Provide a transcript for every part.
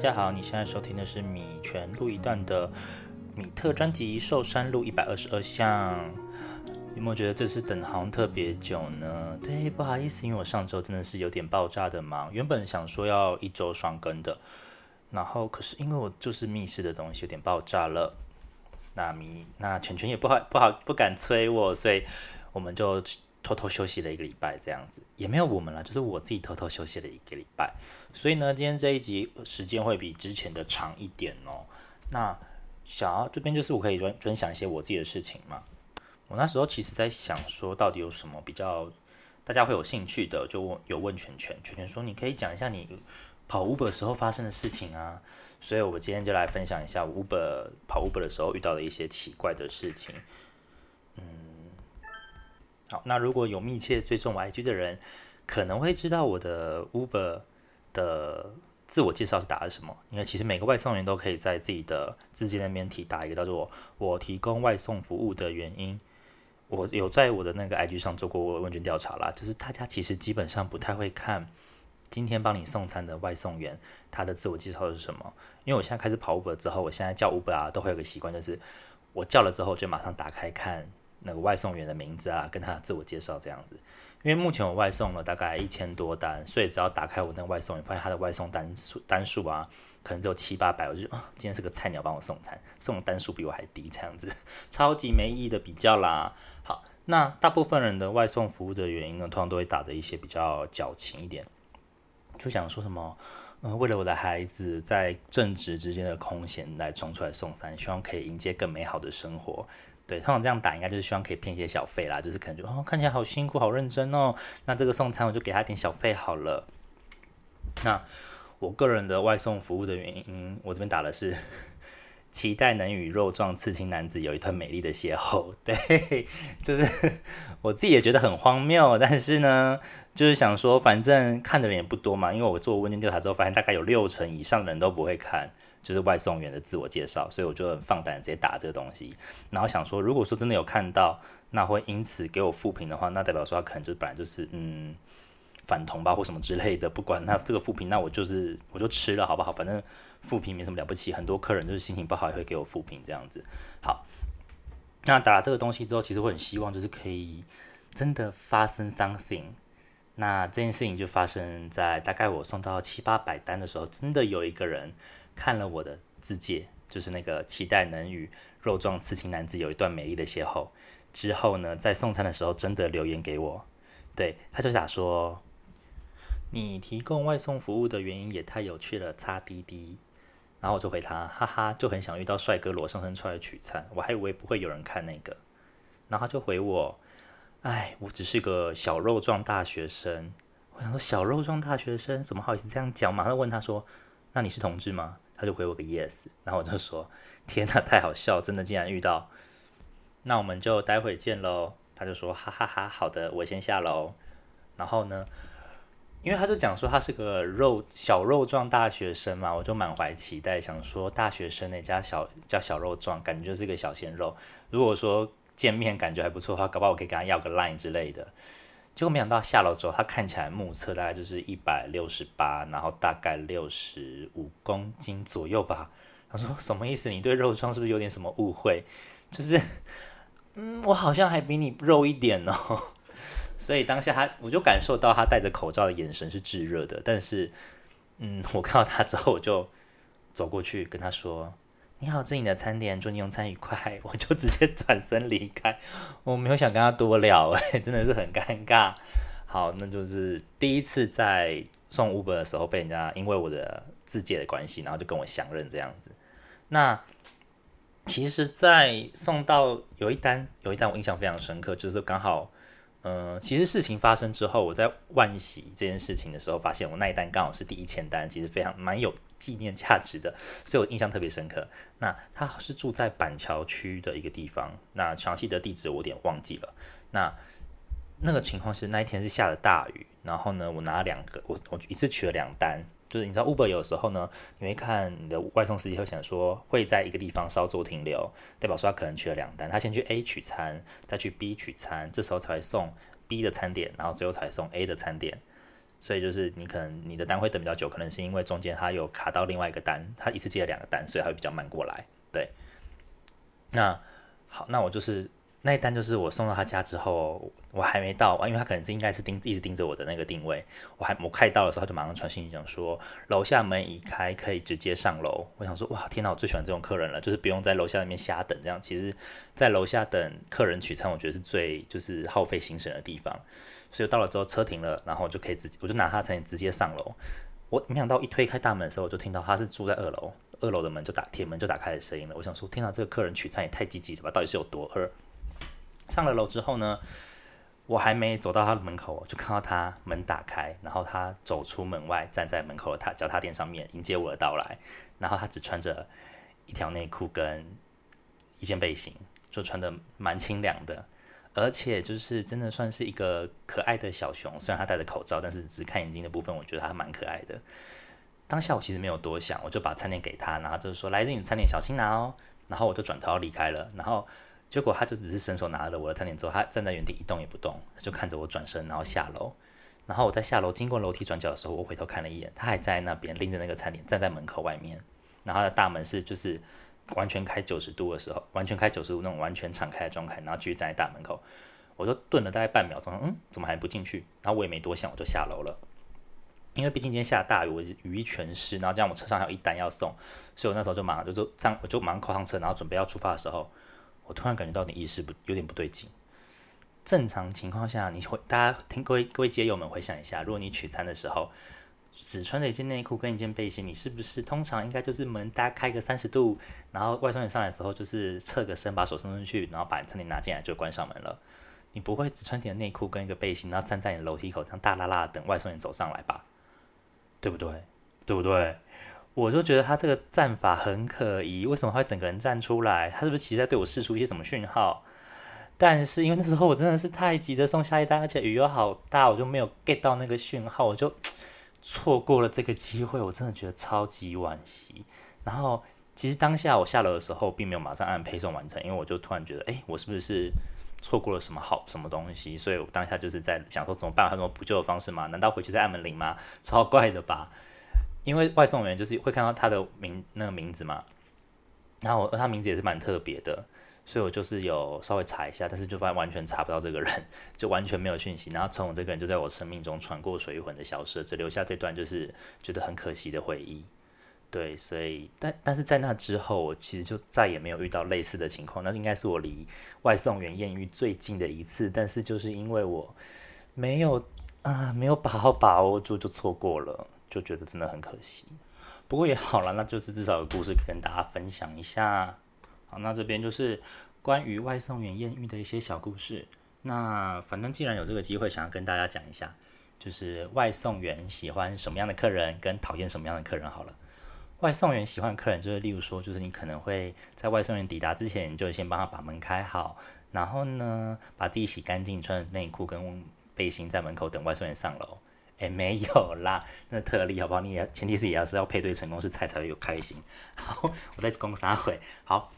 大家好，你现在收听的是米全录一段的米特专辑《寿山路一百二十二巷》。有没有觉得这次等好像特别久呢？对，不好意思，因为我上周真的是有点爆炸的忙，原本想说要一周双更的，然后可是因为我就是密室的东西有点爆炸了，那米那全全也不好不好不敢催我，所以我们就偷偷休息了一个礼拜，这样子也没有我们了，就是我自己偷偷休息了一个礼拜。所以呢，今天这一集时间会比之前的长一点哦。那想要这边就是我可以分分享一些我自己的事情嘛。我那时候其实在想说，到底有什么比较大家会有兴趣的，就有问全全，全全说你可以讲一下你跑 Uber 时候发生的事情啊。所以我今天就来分享一下 Uber 跑 Uber 的时候遇到的一些奇怪的事情。嗯，好，那如果有密切追踪我 IG 的人，可能会知道我的 Uber。的自我介绍是打的什么？因为其实每个外送员都可以在自己的字节那边提打一个叫做“我提供外送服务的原因”。我有在我的那个 IG 上做过问卷调查啦，就是大家其实基本上不太会看今天帮你送餐的外送员他的自我介绍是什么。因为我现在开始跑 Uber 之后，我现在叫 Uber 啊，都会有个习惯，就是我叫了之后就马上打开看那个外送员的名字啊，跟他自我介绍这样子。因为目前我外送了大概一千多单，所以只要打开我那个外送，员发现他的外送单数单数啊，可能只有七八百，我就啊，今天是个菜鸟帮我送餐，送的单数比我还低，这样子 超级没意义的比较啦。好，那大部分人的外送服务的原因呢，通常都会打的一些比较矫情一点，就想说什么，嗯，为了我的孩子在正职之间的空闲来冲出来送餐，希望可以迎接更美好的生活。对，通常这样打应该就是希望可以骗一些小费啦，就是可能就哦看起来好辛苦好认真哦，那这个送餐我就给他点小费好了。那我个人的外送服务的原因，我这边打的是期待能与肉壮刺青男子有一段美丽的邂逅。对，就是我自己也觉得很荒谬，但是呢，就是想说反正看的人也不多嘛，因为我做问卷调查之后发现大概有六成以上的人都不会看。就是外送员的自我介绍，所以我就很放胆直接打这个东西，然后想说，如果说真的有看到，那会因此给我负评的话，那代表说他可能就本来就是嗯反同吧或什么之类的，不管那这个负评，那我就是我就吃了好不好？反正负评没什么了不起，很多客人就是心情不好也会给我负评这样子。好，那打了这个东西之后，其实我很希望就是可以真的发生 something，那这件事情就发生在大概我送到七八百单的时候，真的有一个人。看了我的字界，就是那个期待能与肉壮刺青男子有一段美丽的邂逅。之后呢，在送餐的时候真的留言给我，对，他就想说，你提供外送服务的原因也太有趣了，擦滴滴。然后我就回他，哈哈，就很想遇到帅哥裸上身出来取餐，我还以为不会有人看那个。然后他就回我，哎，我只是个小肉壮大学生。我想说，小肉壮大学生怎么好意思这样讲？马上问他说，那你是同志吗？他就回我个 yes，然后我就说天哪，太好笑，真的竟然遇到，那我们就待会见喽。他就说哈哈哈，好的，我先下楼。然后呢，因为他就讲说他是个肉小肉状大学生嘛，我就满怀期待，想说大学生那家小叫小肉状，感觉就是个小鲜肉。如果说见面感觉还不错的话，搞不好我可以跟他要个 line 之类的。结果没想到下楼之后，他看起来目测大概就是一百六十八，然后大概六十五公斤左右吧。他说什么意思？你对肉装是不是有点什么误会？就是，嗯，我好像还比你肉一点哦。所以当下他，我就感受到他戴着口罩的眼神是炙热的。但是，嗯，我看到他之后，我就走过去跟他说。你好，这是你的餐点，祝你用餐愉快。我就直接转身离开，我没有想跟他多聊，哎，真的是很尴尬。好，那就是第一次在送 Uber 的时候被人家因为我的字界的关系，然后就跟我相认这样子。那其实，在送到有一单，有一单我印象非常深刻，就是刚好。嗯，其实事情发生之后，我在万喜这件事情的时候，发现我那一单刚好是第一千单，其实非常蛮有纪念价值的，所以我印象特别深刻。那他是住在板桥区的一个地方，那详细的地址我有点忘记了。那那个情况是那一天是下了大雨，然后呢，我拿了两个，我我一次取了两单。就是你知道，Uber 有时候呢，你会看你的外送司机会想说会在一个地方稍作停留，代表说他可能取了两单，他先去 A 取餐，再去 B 取餐，这时候才会送 B 的餐点，然后最后才送 A 的餐点。所以就是你可能你的单会等比较久，可能是因为中间他有卡到另外一个单，他一次接了两个单，所以他会比较慢过来。对，那好，那我就是那一单就是我送到他家之后，我还没到，因为他可能是应该是盯一直盯着我的那个定位，我还我快到的时候，他就马上传信息讲说楼下门已开，可以直接上楼。我想说哇，天哪，我最喜欢这种客人了，就是不用在楼下那边瞎等，这样其实在楼下等客人取餐，我觉得是最就是耗费心神的地方。所以到了之后车停了，然后就可以直我就拿他餐直接上楼。我没想到一推开大门的时候，我就听到他是住在二楼，二楼的门就打铁门就打开的声音了。我想说，天哪，这个客人取餐也太积极了吧？到底是有多饿？上了楼之后呢，我还没走到他的门口，就看到他门打开，然后他走出门外，站在门口的他脚踏垫上面迎接我的到来。然后他只穿着一条内裤跟一件背心，就穿的蛮清凉的。而且就是真的算是一个可爱的小熊，虽然他戴着口罩，但是只看眼睛的部分，我觉得他蛮可爱的。当下我其实没有多想，我就把餐点给他，然后就是说：“来自你餐点，小心拿哦。”然后我就转头要离开了。然后结果他就只是伸手拿了我的餐点之后，他站在原地一动也不动，他就看着我转身，然后下楼。然后我在下楼经过楼梯转角的时候，我回头看了一眼，他还在那边拎着那个餐点站在门口外面。然后他的大门是就是。完全开九十度的时候，完全开九十度那种完全敞开的状态，然后继续站在大门口，我就顿了大概半秒钟，嗯，怎么还不进去？然后我也没多想，我就下楼了。因为毕竟今天下大雨，我雨衣全湿，然后这样我车上还有一单要送，所以我那时候就马上就就这样，我就马上扣上车，然后准备要出发的时候，我突然感觉到你意识不有点不对劲。正常情况下，你会大家听各位各位街友们回想一下，如果你取餐的时候。只穿着一件内裤跟一件背心，你是不是通常应该就是门大开个三十度，然后外送员上来的时候就是侧个身，把手伸出去，然后把餐点拿进来就关上门了。你不会只穿点内裤跟一个背心，然后站在你楼梯口这样大拉拉等外送员走上来吧？对不对？对不对？我就觉得他这个站法很可疑，为什么会整个人站出来？他是不是其实在对我释出一些什么讯号？但是因为那时候我真的是太急着送下一单，而且雨又好大，我就没有 get 到那个讯号，我就。错过了这个机会，我真的觉得超级惋惜。然后，其实当下我下楼的时候，并没有马上按配送完成，因为我就突然觉得，哎，我是不是错过了什么好什么东西？所以我当下就是在想说怎么办？有什么补救的方式吗？难道回去再按门铃吗？超怪的吧？因为外送员就是会看到他的名那个名字嘛，然后他名字也是蛮特别的。所以我就是有稍微查一下，但是就发现完全查不到这个人，就完全没有讯息。然后从我这个人就在我生命中穿过水魂的消失，只留下这段就是觉得很可惜的回忆。对，所以但但是在那之后，我其实就再也没有遇到类似的情况。那应该是我离外送员艳遇最近的一次，但是就是因为我没有啊，没有把好把握住，就错过了，就觉得真的很可惜。不过也好了，那就是至少有故事跟大家分享一下。好，那这边就是关于外送员艳遇的一些小故事。那反正既然有这个机会，想要跟大家讲一下，就是外送员喜欢什么样的客人，跟讨厌什么样的客人。好了，外送员喜欢的客人就是，例如说，就是你可能会在外送员抵达之前，就先帮他把门开好，然后呢，把自己洗干净，穿内裤跟背心在门口等外送员上楼。诶，没有啦，那特例好不好？你也前提是也要是要配对成功，是菜才会有开心。好，我再攻三回。好。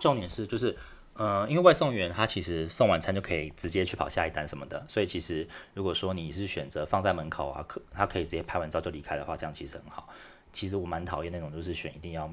重点是，就是，呃，因为外送员他其实送完餐就可以直接去跑下一单什么的，所以其实如果说你是选择放在门口啊，可他可以直接拍完照就离开的话，这样其实很好。其实我蛮讨厌那种就是选一定要，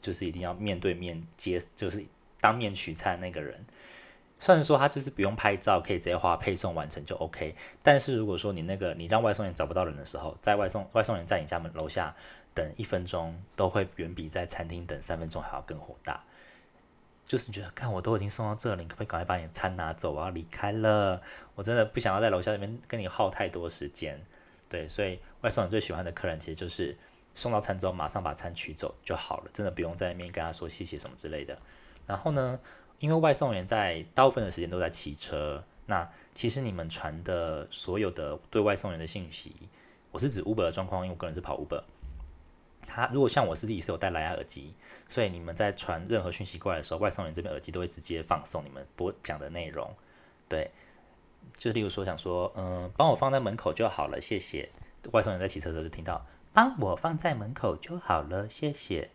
就是一定要面对面接，就是当面取餐那个人。虽然说他就是不用拍照，可以直接花配送完成就 OK，但是如果说你那个你让外送员找不到人的时候，在外送外送员在你家门楼下等一分钟，都会远比在餐厅等三分钟还要更火大。就是觉得，看我都已经送到这里，你可不可以赶快把你的餐拿走？我要离开了，我真的不想要在楼下那边跟你耗太多时间。对，所以外送员最喜欢的客人，其实就是送到餐之后马上把餐取走就好了，真的不用在那边跟他说谢谢什么之类的。然后呢，因为外送员在大部分的时间都在骑车，那其实你们传的所有的对外送员的信息，我是指 Uber 的状况，因为我个人是跑 Uber。他如果像我自己是有戴蓝牙耳机，所以你们在传任何讯息过来的时候，外送员这边耳机都会直接放送你们播讲的内容。对，就例如说想说，嗯，帮我放在门口就好了，谢谢。外送员在骑车的时候就听到，帮我放在门口就好了，谢谢。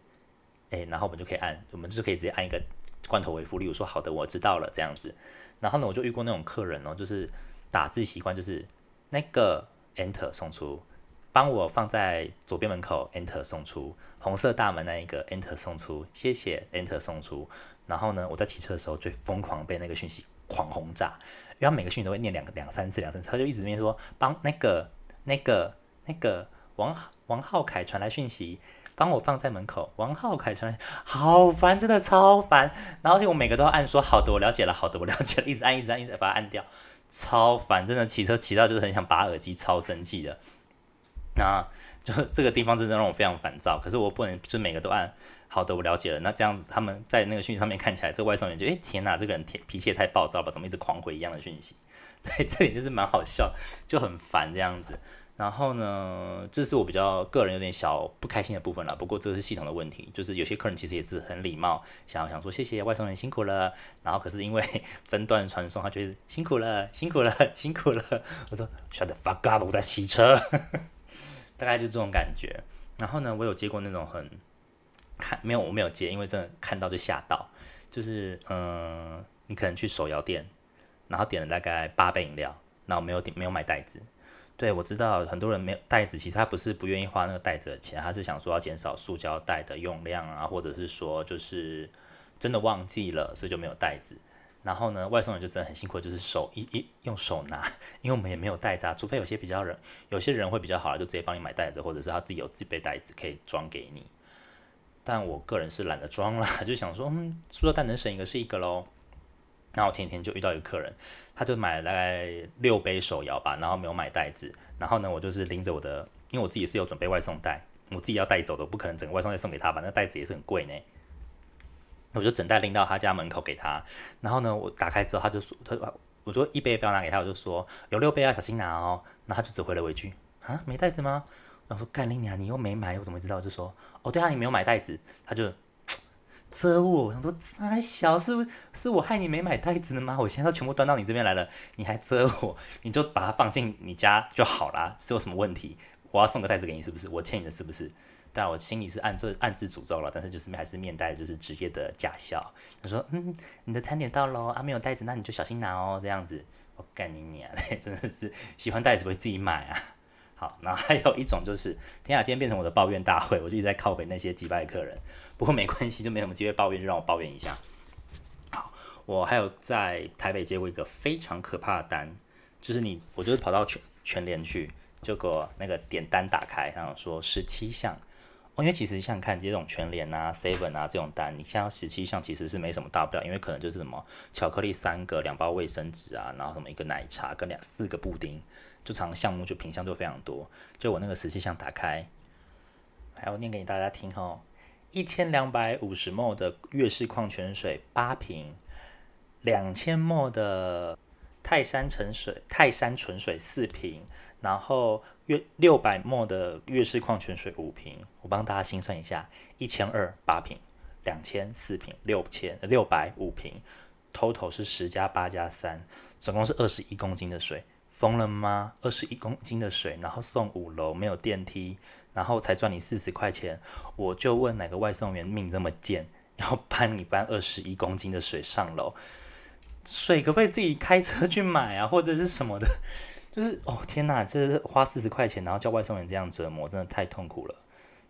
诶，然后我们就可以按，我们就可以直接按一个罐头回复，例如说好的，我知道了这样子。然后呢，我就遇过那种客人哦，就是打字习惯就是那个。Enter 送出，帮我放在左边门口 Enter 送出，红色大门那一个 Enter 送出，谢谢 Enter 送出。然后呢，我在骑车的时候最疯狂被那个讯息狂轰炸，因为每个讯息都会念两个两三次两三次，他就一直念说帮那个那个那个王王浩凯传来讯息。帮我放在门口，王浩凯传来，好烦，真的超烦。然后我每个都要按说好的，我了解了，好的，我了解了，一直按，一直按，一直把它按掉，超烦，真的骑车骑到就是很想拔耳机，超生气的。那就这个地方真的让我非常烦躁。可是我不能就每个都按好的，我了解了。那这样子他们在那个讯息上面看起来，这个外送员就哎天哪，这个人天脾气也太暴躁吧，怎么一直狂回一样的讯息？对，这点就是蛮好笑，就很烦这样子。然后呢，这是我比较个人有点小不开心的部分了。不过这是系统的问题，就是有些客人其实也是很礼貌，想要想说谢谢外送员辛苦了。然后可是因为 分段传送，他觉得辛苦了，辛苦了，辛苦了。我说 shut the fuck up，我在洗车，大概就这种感觉。然后呢，我有接过那种很看没有我没有接，因为真的看到就吓到。就是嗯，你可能去手摇店，然后点了大概八杯饮料，然后没有点没有买袋子。对，我知道很多人没有袋子，其实他不是不愿意花那个袋子的钱，他是想说要减少塑胶袋的用量啊，或者是说就是真的忘记了，所以就没有袋子。然后呢，外送人就真的很辛苦，就是手一一用手拿，因为我们也没有袋子啊，除非有些比较人，有些人会比较好，就直接帮你买袋子，或者是他自己有自备袋子可以装给你。但我个人是懒得装啦，就想说，嗯，塑料袋能省一个是一个喽。然后我前天就遇到一个客人，他就买了大概六杯手摇吧，然后没有买袋子。然后呢，我就是拎着我的，因为我自己是有准备外送袋，我自己要带走的，不可能整个外送袋送给他吧？那袋子也是很贵呢。我就整袋拎到他家门口给他。然后呢，我打开之后，他就说：“他我说一杯不要拿给他，我就说有六杯啊，小心拿哦。”然后他就只回了我一句：“啊，没袋子吗？”然后说：“干你娘，你又没买，我怎么知道？”就说：“哦，对啊，你没有买袋子。”他就。遮我，我想说，还小是不是我害你没买袋子的吗？我现在都全部端到你这边来了，你还遮我，你就把它放进你家就好啦，是有什么问题？我要送个袋子给你，是不是？我欠你的，是不是？但我心里是暗自暗自诅咒了，但是就是面还是面带就是职业的假笑。他说：“嗯，你的餐点到喽，啊，没有袋子，那你就小心拿哦，这样子。”我干你娘嘞，真的是喜欢袋子不会自己买啊。好，那还有一种就是，天啊，今天变成我的抱怨大会，我就一直在靠北那些击败客人。不过没关系，就没什么机会抱怨，就让我抱怨一下。好，我还有在台北接过一个非常可怕的单，就是你，我就是跑到全全联去，结果那个点单打开，然后说十七项。哦，因为其实像看这种全联啊、seven 啊这种单，你像十七项其实是没什么大不了，因为可能就是什么巧克力三个、两包卫生纸啊，然后什么一个奶茶跟两四个布丁。就常项目就品相就非常多，就我那个十七项打开，还要念给大家听哦。一千两百五十 ml 的悦氏矿泉水八瓶，两千 ml 的泰山纯水泰山纯水四瓶，然后约六百 ml 的悦氏矿泉水五瓶。我帮大家心算一下，一千二八瓶，两千四瓶，六千六百五瓶，total 是十加八加三，总共是二十一公斤的水。疯了吗？二十一公斤的水，然后送五楼，没有电梯，然后才赚你四十块钱。我就问哪个外送员命这么贱，要搬你搬二十一公斤的水上楼？水可不可以自己开车去买啊，或者是什么的？就是哦天哪，这花四十块钱，然后叫外送员这样折磨，真的太痛苦了。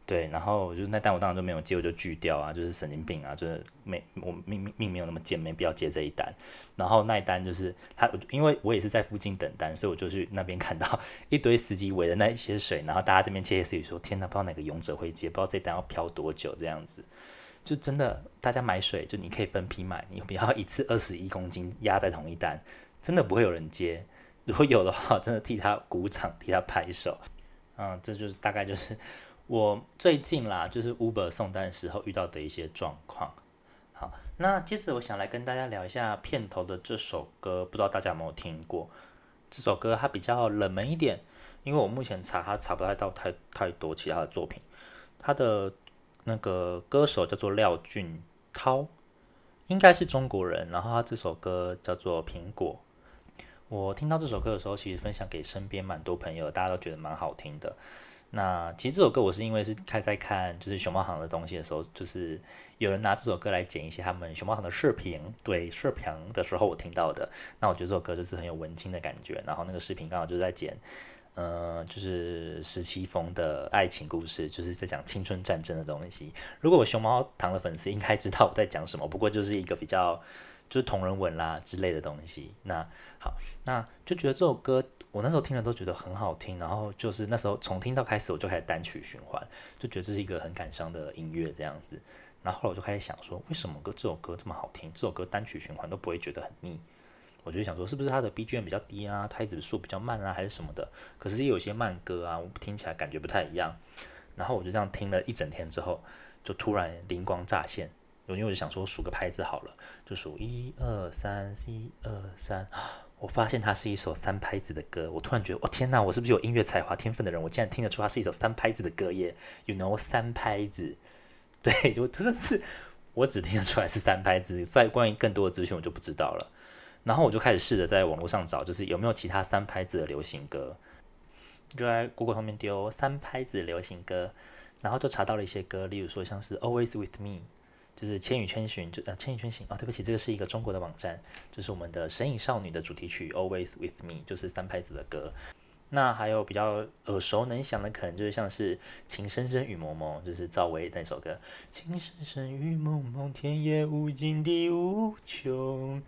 对，然后我就那单我当然就没有接，我就拒掉啊，就是神经病啊，就是没我命命命没有那么贱，没必要接这一单。然后那一单就是他，因为我也是在附近等单，所以我就去那边看到一堆司机围着那一些水，然后大家这边窃窃私语说：天哪，不知道哪个勇者会接，不知道这单要漂多久这样子。就真的大家买水，就你可以分批买，你不要一次 二十一公斤压在同一单，真的不会有人接。如果有的话，真的替他鼓掌，替他拍手。嗯，这就是大概就是。我最近啦，就是 Uber 送单时候遇到的一些状况。好，那接着我想来跟大家聊一下片头的这首歌，不知道大家有没有听过？这首歌它比较冷门一点，因为我目前查它查不太到太太多其他的作品。它的那个歌手叫做廖俊涛，应该是中国人。然后他这首歌叫做《苹果》。我听到这首歌的时候，其实分享给身边蛮多朋友，大家都觉得蛮好听的。那其实这首歌我是因为是开在看就是熊猫行的东西的时候，就是有人拿这首歌来剪一些他们熊猫行的视频，对视频的时候我听到的。那我觉得这首歌就是很有文青的感觉。然后那个视频刚好就在剪，呃，就是十七峰的爱情故事，就是在讲青春战争的东西。如果我熊猫堂的粉丝应该知道我在讲什么，不过就是一个比较就是同人文啦之类的东西。那好，那就觉得这首歌我那时候听了都觉得很好听，然后就是那时候从听到开始我就开始单曲循环，就觉得这是一个很感伤的音乐这样子。然后后来我就开始想说，为什么歌这首歌这么好听，这首歌单曲循环都不会觉得很腻？我就想说，是不是它的 BGM 比较低啊，拍子数比较慢啊，还是什么的？可是也有些慢歌啊，我听起来感觉不太一样。然后我就这样听了一整天之后，就突然灵光乍现，因为我就想说数个拍子好了，就数一二三，一二三。我发现它是一首三拍子的歌，我突然觉得，我天哪，我是不是有音乐才华天分的人？我竟然听得出它是一首三拍子的歌耶！You know，三拍子，对，我真的是，我只听得出来是三拍子，在关于更多的资讯我就不知道了。然后我就开始试着在网络上找，就是有没有其他三拍子的流行歌，就在 Google 上面丢三拍子流行歌，然后就查到了一些歌，例如说像是 Always with me，就是《千与千寻》就呃《千与千寻》啊，对不起，这个是一个中国的网站，就是我们的《神隐少女》的主题曲 Always with me，就是三拍子的歌。那还有比较耳熟能详的，可能就是像是《情深深雨蒙蒙》，就是赵薇那首歌，《情深深雨蒙蒙，天也无尽地无穷》。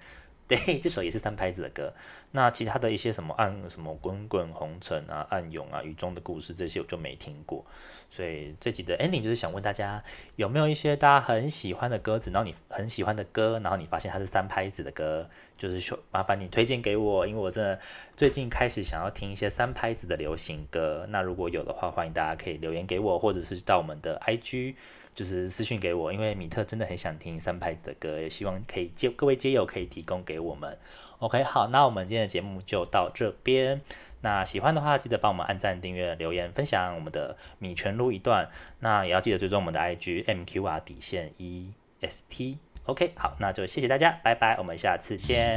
对，这首也是三拍子的歌。那其他的一些什么暗什么滚滚红尘啊、暗涌啊、雨中的故事这些我就没听过。所以这集的 ending 就是想问大家，有没有一些大家很喜欢的歌子，然后你很喜欢的歌，然后你发现它是三拍子的歌，就是说麻烦你推荐给我，因为我真的最近开始想要听一些三拍子的流行歌。那如果有的话，欢迎大家可以留言给我，或者是到我们的 IG。就是私讯给我，因为米特真的很想听三拍子的歌，也希望可以接各位街友可以提供给我们。OK，好，那我们今天的节目就到这边。那喜欢的话，记得帮我们按赞、订阅、留言、分享我们的米全录一段。那也要记得追踪我们的 IG MQR 底线 EST。OK，好，那就谢谢大家，拜拜，我们下次见。